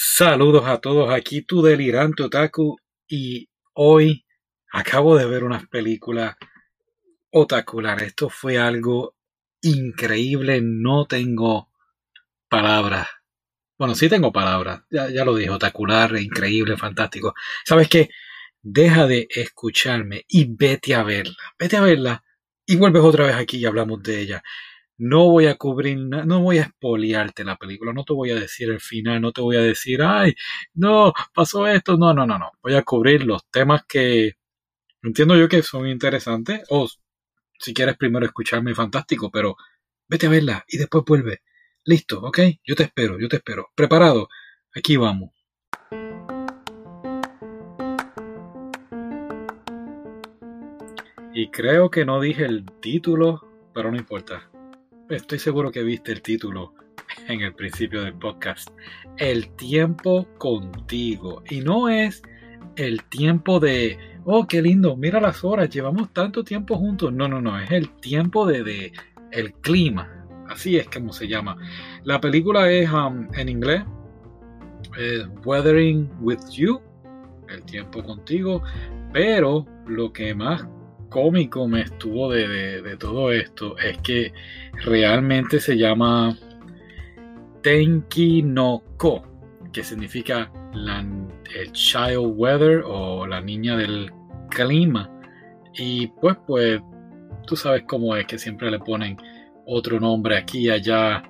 Saludos a todos, aquí tu delirante otaku y hoy acabo de ver unas películas otacular. Esto fue algo increíble, no tengo palabras. Bueno, sí tengo palabras, ya, ya lo dije, otacular, increíble, fantástico. ¿Sabes qué? Deja de escucharme y vete a verla, vete a verla y vuelves otra vez aquí y hablamos de ella. No voy a cubrir, no voy a espoliarte la película, no te voy a decir el final, no te voy a decir, ay, no, pasó esto, no, no, no, no. Voy a cubrir los temas que entiendo yo que son interesantes, o si quieres primero escucharme, fantástico, pero vete a verla y después vuelve. Listo, ¿ok? Yo te espero, yo te espero. Preparado, aquí vamos. Y creo que no dije el título, pero no importa. Estoy seguro que viste el título en el principio del podcast. El tiempo contigo. Y no es el tiempo de, oh, qué lindo, mira las horas, llevamos tanto tiempo juntos. No, no, no, es el tiempo de, de el clima. Así es como se llama. La película es um, en inglés, Weathering with You, el tiempo contigo, pero lo que más cómico me estuvo de, todo esto es que realmente se llama Tenki no Ko, que significa el child weather o la niña del clima. Y pues, pues, tú sabes cómo es que siempre le ponen otro nombre aquí y allá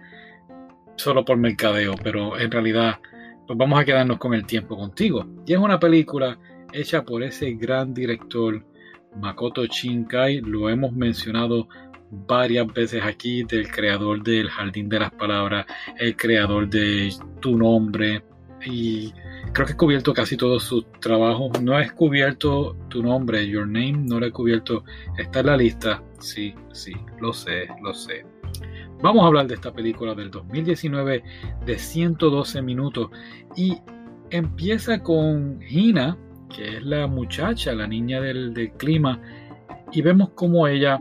solo por mercadeo, pero en realidad pues vamos a quedarnos con el tiempo contigo. Y es una película hecha por ese gran director Makoto Shinkai, lo hemos mencionado varias veces aquí, del creador del Jardín de las Palabras, el creador de Tu Nombre, y creo que he cubierto casi todos sus trabajos. No he cubierto Tu Nombre, Your Name, no lo he cubierto. Está en la lista, sí, sí, lo sé, lo sé. Vamos a hablar de esta película del 2019 de 112 minutos y empieza con Hina, que es la muchacha, la niña del, clima, y vemos cómo ella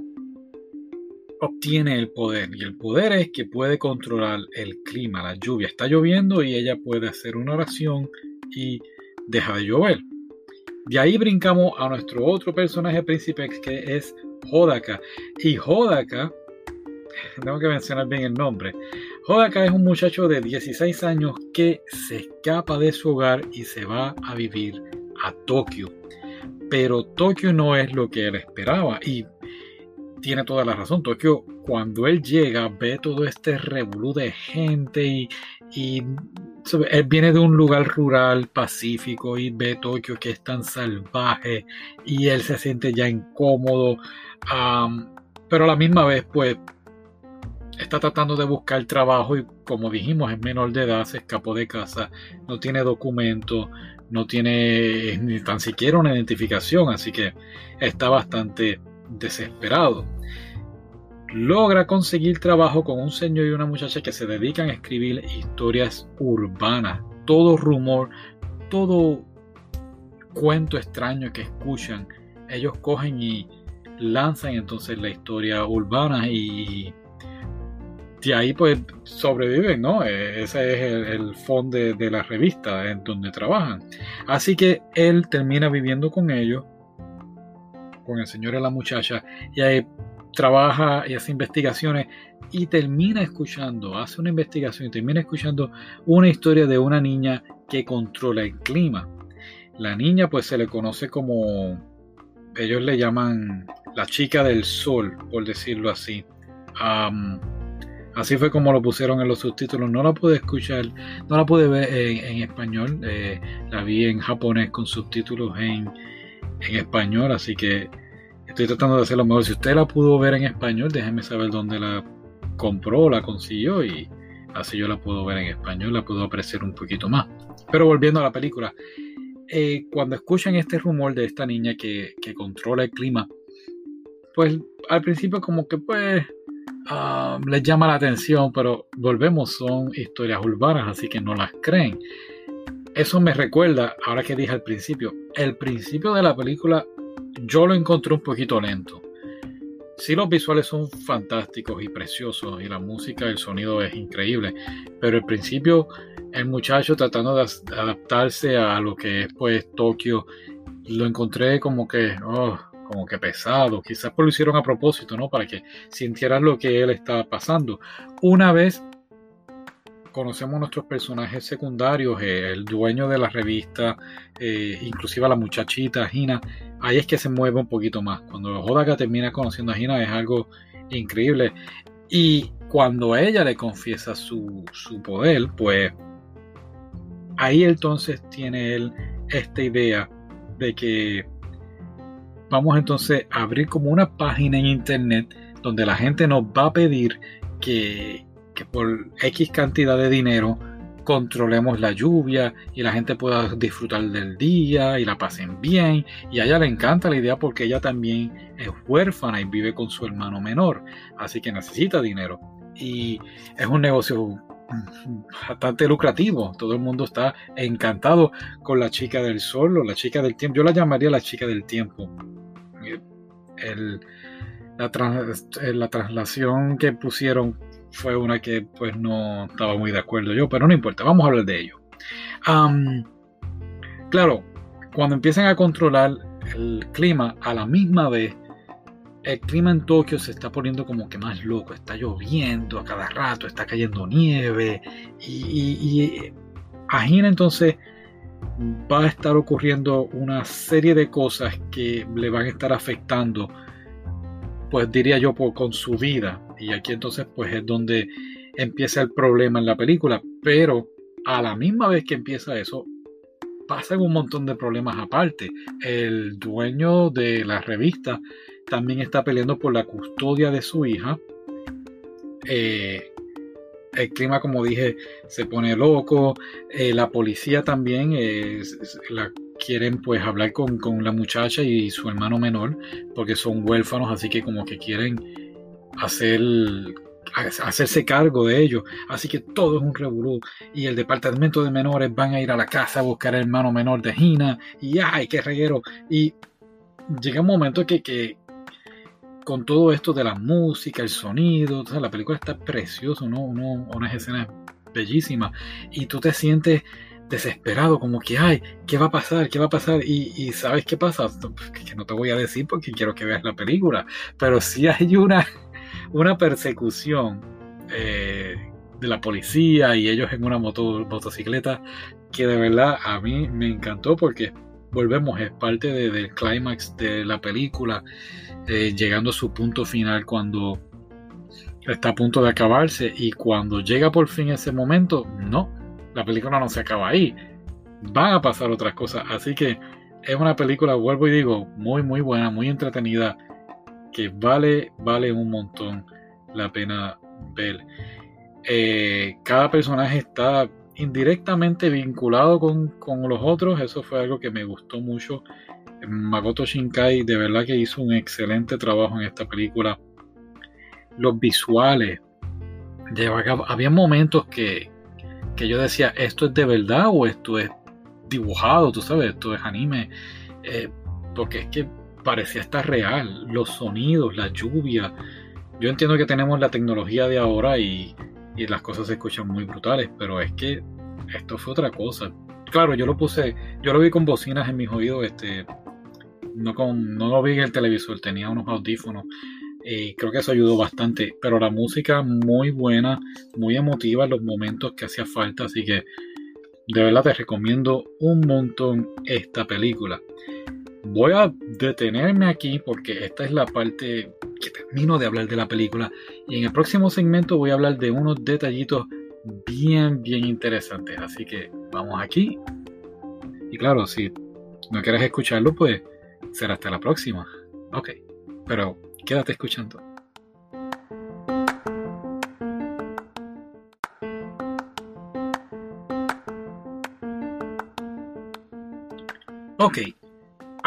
obtiene el poder. Y el poder es que puede controlar el clima, la lluvia. Está lloviendo y ella puede hacer una oración y deja de llover. De ahí brincamos a nuestro otro personaje príncipe que es Hodaka. Y Hodaka, tengo que mencionar bien el nombre. Hodaka es un muchacho de 16 años que se escapa de su hogar y se va a vivir a Tokio. Pero Tokio no es lo que él esperaba y tiene toda la razón. Tokio, cuando él llega, ve todo este revolú de gente y, él viene de un lugar rural pacífico y ve Tokio que es tan salvaje y él se siente ya incómodo. pero a la misma vez, pues, está tratando de buscar trabajo y como dijimos, es menor de edad, se escapó de casa, no tiene documento, no tiene ni tan siquiera una identificación, así que está bastante desesperado. Logra conseguir trabajo con un señor y una muchacha que se dedican a escribir historias urbanas. Todo rumor, todo cuento extraño que escuchan, ellos cogen y lanzan entonces la historia urbana y y ahí pues sobreviven, ¿no? E, ese es el, fondo de, la revista en donde trabajan. Así que él termina viviendo con ellos, con el señor y la muchacha, y ahí trabaja y hace investigaciones y termina escuchando, hace una investigación y termina escuchando una historia de una niña que controla el clima. La niña pues se le conoce como, ellos le llaman la chica del sol, por decirlo así. Así fue como lo pusieron en los subtítulos. No la pude escuchar, no la pude ver en, español. Eh, la vi en japonés con subtítulos en, español. Así que estoy tratando de hacer lo mejor. Si usted la pudo ver en español, déjeme saber dónde la compró, la consiguió y así yo la puedo ver en español, la puedo apreciar un poquito más. Pero volviendo a la película, eh, cuando escuchan este rumor de esta niña que, que controla el clima, pues al principio como que pues Ah, les llama la atención, pero volvemos, son historias urbanas, así que no las creen. Eso me recuerda, ahora que dije al principio, el principio de la película yo lo encontré un poquito lento. sí los visuales son fantásticos y preciosos y la música, el sonido es increíble, pero al principio el muchacho tratando de adaptarse a lo que es pues Tokio, lo encontré como que, oh, como que pesado, quizás pues lo hicieron a propósito, ¿no? Para que sintieran lo que él estaba pasando. Una vez conocemos nuestros personajes secundarios, eh, el dueño de la revista, eh, inclusive a la muchachita Gina, ahí es que se mueve un poquito más. Cuando Hodaka termina conociendo a Gina es algo increíble. Y cuando ella le confiesa su, su poder, pues ahí entonces tiene él esta idea de que vamos entonces a abrir como una página en internet donde la gente nos va a pedir que, que por X cantidad de dinero controlemos la lluvia y la gente pueda disfrutar del día y la pasen bien. Y a ella le encanta la idea porque ella también es huérfana y vive con su hermano menor, así que necesita dinero. Y es un negocio bastante lucrativo. Todo el mundo está encantado con la chica del sol o la chica del tiempo. Yo la llamaría la chica del tiempo. La, la traslación que pusieron fue una que pues no estaba muy de acuerdo yo, pero no importa, vamos a hablar de ello. claro, cuando empiezan a controlar el clima a la misma vez, el clima en Tokio se está poniendo como que más loco, está lloviendo a cada rato, está cayendo nieve y, y, entonces va a estar ocurriendo una serie de cosas que le van a estar afectando pues diría yo, con su vida. Y aquí entonces pues es donde empieza el problema en la película. Pero a la misma vez que empieza eso, pasan un montón de problemas aparte. El dueño de la revista también está peleando por la custodia de su hija. Eh, el clima, como dije, se pone loco. Eh, la policía también, la quieren pues hablar con, la muchacha y su hermano menor, porque son huérfanos, así que como que quieren hacer hacerse cargo de ellos. Así que todo es un revolú. Y el departamento de menores van a ir a la casa a buscar al hermano menor de Gina. Y ¡ay, qué reguero! Y llega un momento que, que con todo esto de la música, el sonido, la película está preciosa, ¿no? unas escenas bellísimas. Y tú te sientes desesperado, como que, ay, ¿qué va a pasar? ¿Qué va a pasar? Y, ¿sabes qué pasa? Que no te voy a decir porque quiero que veas la película, pero sí hay una, una persecución eh, de la policía y ellos en una moto, motocicleta que de verdad a mí me encantó porque volvemos, es parte del clímax de la película, eh, llegando a su punto final cuando está a punto de acabarse y cuando llega por fin ese momento, no, la película no se acaba ahí. Van a pasar otras cosas. Así que es una película, vuelvo y digo, muy, muy buena, muy entretenida, que vale, vale un montón la pena ver. Eh, cada personaje está indirectamente vinculado con, con, los otros. Eso fue algo que me gustó mucho. Makoto Shinkai de verdad que hizo un excelente trabajo en esta película. Los visuales. había momentos que, que yo decía, ¿esto es de verdad o esto es dibujado? Tú sabes, esto es anime. Eh, porque es que parecía estar real. Los sonidos, la lluvia. Yo entiendo que tenemos la tecnología de ahora y, las cosas se escuchan muy brutales, pero es que esto fue otra cosa. Claro, yo lo puse, yo lo vi con bocinas en mis oídos, este, no, con, no lo vi en el televisor, tenía unos audífonos y creo que eso ayudó bastante. Pero la música muy buena, muy emotiva en los momentos que hacía falta. Así que de verdad te recomiendo un montón esta película. Voy a detenerme aquí porque esta es la parte que termino de hablar de la película. Y en el próximo segmento voy a hablar de unos detallitos bien, bien interesantes. Así que vamos aquí. Y claro, si no quieres escucharlo, pues será hasta la próxima. Ok, pero Quédate escuchando.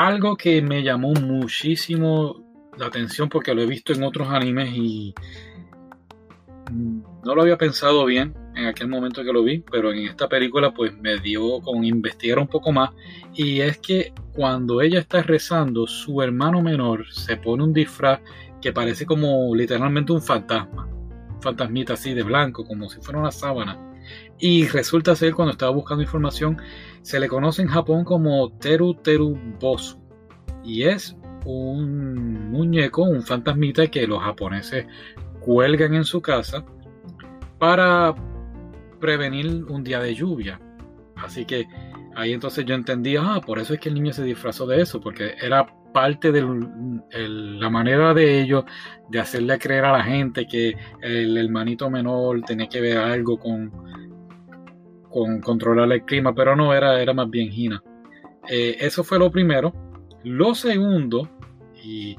Algo que me llamó muchísimo la atención porque lo he visto en otros animes y no lo había pensado bien en aquel momento que lo vi, pero en esta película pues me dio con investigar un poco más y es que cuando ella está rezando, su hermano menor se pone un disfraz que parece como literalmente un fantasma. Un fantasmita así de blanco, como si fuera una sábana. Y resulta ser, cuando estaba buscando información, se le conoce en Japón como Teru Teru Bosu. Y es un muñeco, un fantasmita que los japoneses cuelgan en su casa para prevenir un día de lluvia. Así que ahí entonces yo entendí, ah, por eso es que el niño se disfrazó de eso, porque era parte de la manera de ellos de hacerle creer a la gente que el hermanito menor tenía que ver algo con, con controlar el clima, pero no era, era más bien Gina. Eh, eso fue lo primero. Lo segundo, y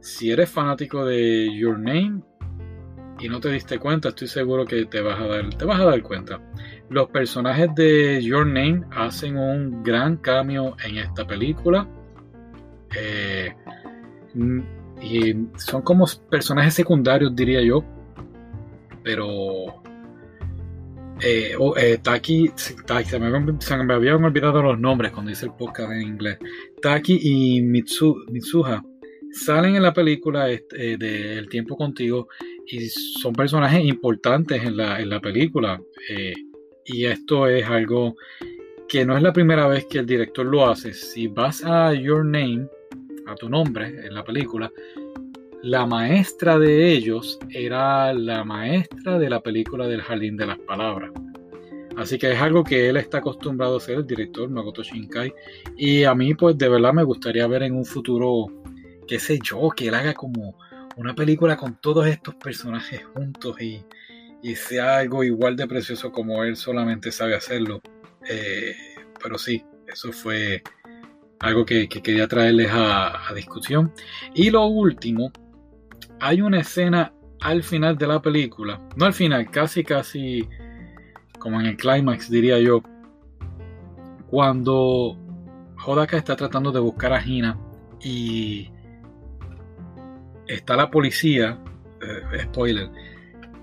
si eres fanático de Your Name y no te diste cuenta, estoy seguro que te vas a dar, te vas a dar cuenta. Los personajes de Your Name hacen un gran cambio en esta película. Eh, y son como personajes secundarios, diría yo. Pero eh, oh, eh, Taki, se, me, habían olvidado los nombres cuando hice el podcast en inglés. Taki y Mitsuha salen en la película este, de El tiempo contigo y son personajes importantes en la, película. Eh, y esto es algo que no es la primera vez que el director lo hace. Si vas a Your Name, a tu nombre en la película, la maestra de ellos era la maestra de la película del Jardín de las Palabras. Así que es algo que él está acostumbrado a hacer, el director Makoto Shinkai. Y a mí, pues de verdad me gustaría ver en un futuro, qué sé yo, que él haga como una película con todos estos personajes juntos y, sea algo igual de precioso como él solamente sabe hacerlo. Eh, pero sí, eso fue algo que, quería traerles a, a discusión. Y lo último hay una escena al final de la película, no al final, casi casi como en el clímax diría yo, cuando Hodaka está tratando de buscar a Hina y está la policía, eh, spoiler,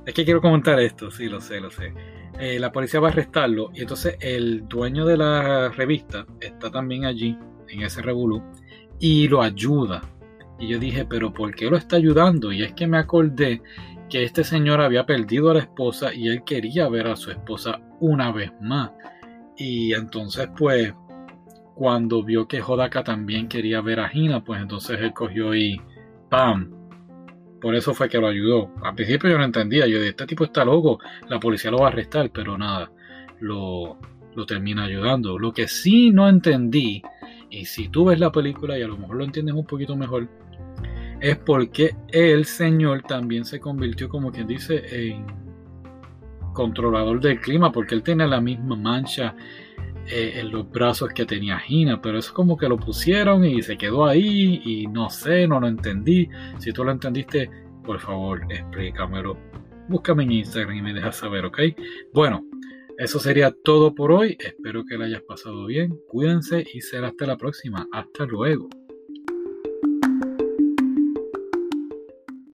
es que quiero comentar esto, sí, lo sé, lo sé. Eh, la policía va a arrestarlo y entonces el dueño de la revista está también allí, en ese revolú, y lo ayuda y yo dije, pero ¿por qué lo está ayudando? Y es que me acordé que este señor había perdido a la esposa y él quería ver a su esposa una vez más. Y entonces pues cuando vio que Hodaka también quería ver a Hina, pues entonces él cogió y ¡pam! Por eso fue que lo ayudó. Al principio yo no entendía, yo dije, este tipo está loco, la policía lo va a arrestar, pero nada, lo, lo termina ayudando. Lo que sí no entendí, y si tú ves la película y a lo mejor lo entiendes un poquito mejor, es porque el Señor también se convirtió, como quien dice, en controlador del clima, porque él tiene la misma mancha eh, en los brazos que tenía Gina, pero eso como que lo pusieron y se quedó ahí y no sé, no lo entendí. Si tú lo entendiste, por favor, explícamelo. Búscame en Instagram y me dejas saber, ¿ok? Bueno, eso sería todo por hoy. Espero que lo hayas pasado bien. Cuídense y será hasta la próxima. Hasta luego.